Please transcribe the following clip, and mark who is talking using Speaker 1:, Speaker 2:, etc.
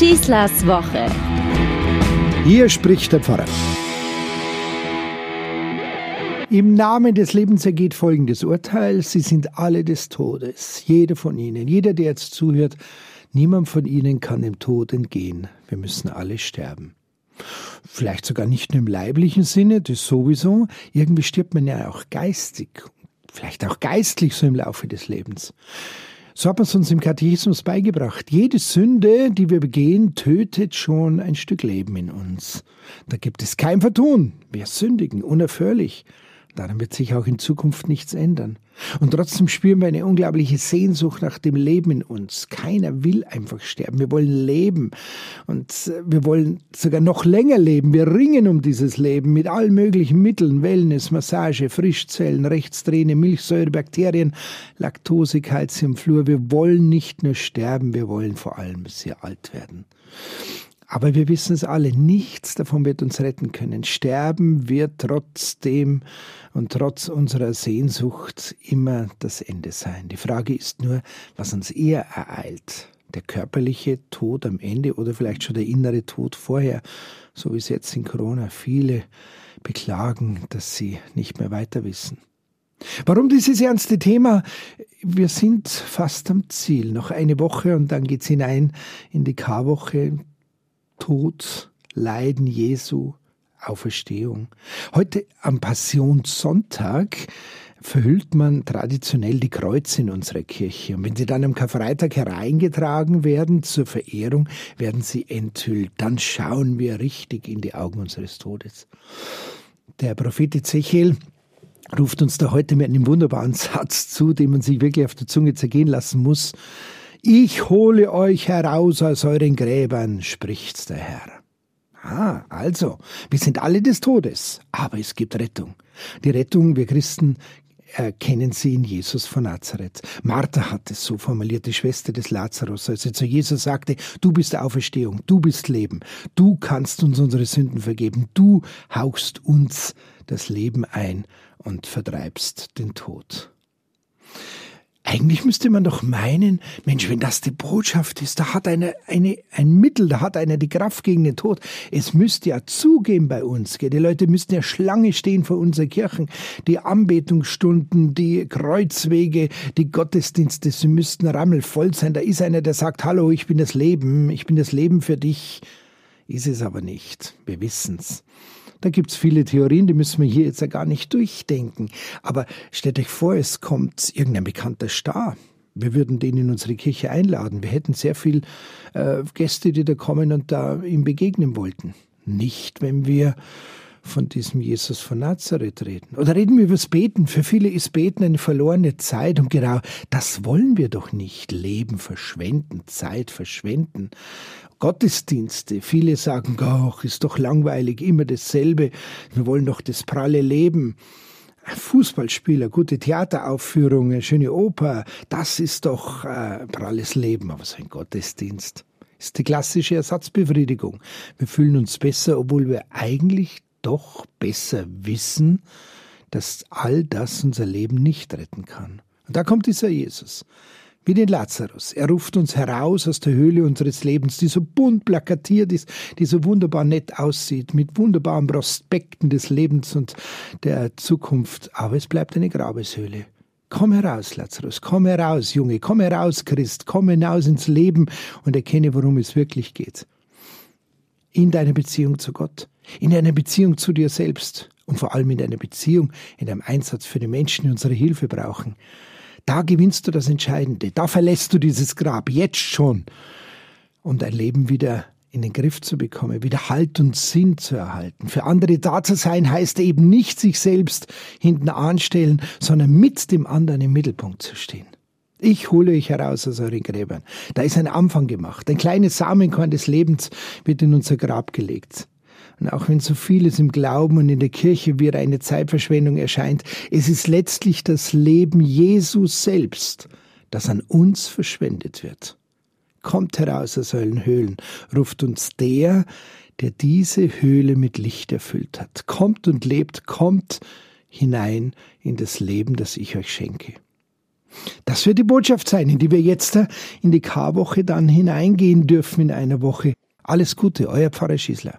Speaker 1: Schießlers Woche.
Speaker 2: Hier spricht der Pfarrer. Im Namen des Lebens ergeht folgendes Urteil. Sie sind alle des Todes. Jeder von ihnen, jeder, der jetzt zuhört, niemand von ihnen kann dem Tod entgehen. Wir müssen alle sterben. Vielleicht sogar nicht nur im leiblichen Sinne, das sowieso. Irgendwie stirbt man ja auch geistig, vielleicht auch geistlich so im Laufe des Lebens. So hat man es uns im Katechismus beigebracht. Jede Sünde, die wir begehen, tötet schon ein Stück Leben in uns. Da gibt es kein Vertun. Wir sündigen unaufhörlich. Daran wird sich auch in Zukunft nichts ändern. Und trotzdem spüren wir eine unglaubliche Sehnsucht nach dem Leben in uns. Keiner will einfach sterben. Wir wollen leben. Und äh, wir wollen sogar noch länger leben. Wir ringen um dieses Leben mit allen möglichen Mitteln. Wellness, Massage, Frischzellen, Rechtsträne, Milchsäure, Bakterien, Laktose, Calcium, Fluor. Wir wollen nicht nur sterben. Wir wollen vor allem sehr alt werden. Aber wir wissen es alle, nichts davon wird uns retten können. Sterben wird trotzdem und trotz unserer Sehnsucht immer das Ende sein. Die Frage ist nur, was uns eher ereilt. Der körperliche Tod am Ende oder vielleicht schon der innere Tod vorher, so wie es jetzt in Corona viele beklagen, dass sie nicht mehr weiter wissen. Warum dieses ernste Thema? Wir sind fast am Ziel. Noch eine Woche und dann geht's hinein in die Karwoche. Tod, Leiden Jesu, Auferstehung. Heute am Passionssonntag verhüllt man traditionell die Kreuze in unserer Kirche. Und wenn sie dann am Karfreitag hereingetragen werden zur Verehrung, werden sie enthüllt. Dann schauen wir richtig in die Augen unseres Todes. Der Prophet Ezechiel ruft uns da heute mit einem wunderbaren Satz zu, den man sich wirklich auf der Zunge zergehen lassen muss. Ich hole euch heraus aus euren Gräbern, spricht der Herr. Ah, also, wir sind alle des Todes, aber es gibt Rettung. Die Rettung, wir Christen erkennen sie in Jesus von Nazareth. Martha hat es so formuliert, die Schwester des Lazarus, als sie zu Jesus sagte, du bist Auferstehung, du bist Leben, du kannst uns unsere Sünden vergeben, du hauchst uns das Leben ein und vertreibst den Tod. Eigentlich müsste man doch meinen, Mensch, wenn das die Botschaft ist, da hat einer eine, ein Mittel, da hat einer die Kraft gegen den Tod. Es müsste ja zugehen bei uns. Gell? Die Leute müssten ja Schlange stehen vor unseren Kirchen. Die Anbetungsstunden, die Kreuzwege, die Gottesdienste, sie müssten rammelvoll sein. Da ist einer, der sagt, hallo, ich bin das Leben, ich bin das Leben für dich. Ist es aber nicht. Wir wissen's. Da gibt's viele Theorien, die müssen wir hier jetzt ja gar nicht durchdenken. Aber stellt euch vor, es kommt irgendein bekannter Star. Wir würden den in unsere Kirche einladen. Wir hätten sehr viel äh, Gäste, die da kommen und da ihm begegnen wollten. Nicht, wenn wir von diesem Jesus von Nazareth reden. Oder reden wir über das Beten. Für viele ist Beten eine verlorene Zeit und genau das wollen wir doch nicht. Leben verschwenden, Zeit verschwenden. Gottesdienste. Viele sagen, ach, ist doch langweilig, immer dasselbe. Wir wollen doch das pralle Leben. Fußballspieler, gute Theateraufführungen, schöne Oper, das ist doch äh, pralles Leben. Aber so ein Gottesdienst ist die klassische Ersatzbefriedigung. Wir fühlen uns besser, obwohl wir eigentlich doch besser wissen, dass all das unser Leben nicht retten kann. Und da kommt dieser Jesus wie den Lazarus. Er ruft uns heraus aus der Höhle unseres Lebens, die so bunt plakatiert ist, die so wunderbar nett aussieht, mit wunderbaren Prospekten des Lebens und der Zukunft. Aber es bleibt eine Grabeshöhle. Komm heraus, Lazarus, komm heraus, Junge, komm heraus, Christ, komm hinaus ins Leben und erkenne, worum es wirklich geht. In deiner Beziehung zu Gott, in deiner Beziehung zu dir selbst und vor allem in deiner Beziehung, in deinem Einsatz für die Menschen, die unsere Hilfe brauchen. Da gewinnst du das Entscheidende. Da verlässt du dieses Grab jetzt schon, um dein Leben wieder in den Griff zu bekommen, wieder Halt und Sinn zu erhalten. Für andere da zu sein heißt eben nicht sich selbst hinten anstellen, sondern mit dem anderen im Mittelpunkt zu stehen. Ich hole euch heraus aus euren Gräbern. Da ist ein Anfang gemacht. Ein kleines Samenkorn des Lebens wird in unser Grab gelegt. Und auch wenn so vieles im Glauben und in der Kirche wie eine Zeitverschwendung erscheint, es ist letztlich das Leben Jesus selbst, das an uns verschwendet wird. Kommt heraus aus euren Höhlen, ruft uns der, der diese Höhle mit Licht erfüllt hat. Kommt und lebt, kommt hinein in das Leben, das ich euch schenke. Das wird die Botschaft sein, in die wir jetzt in die Karwoche dann hineingehen dürfen in einer Woche. Alles Gute, euer Pfarrer Schießler.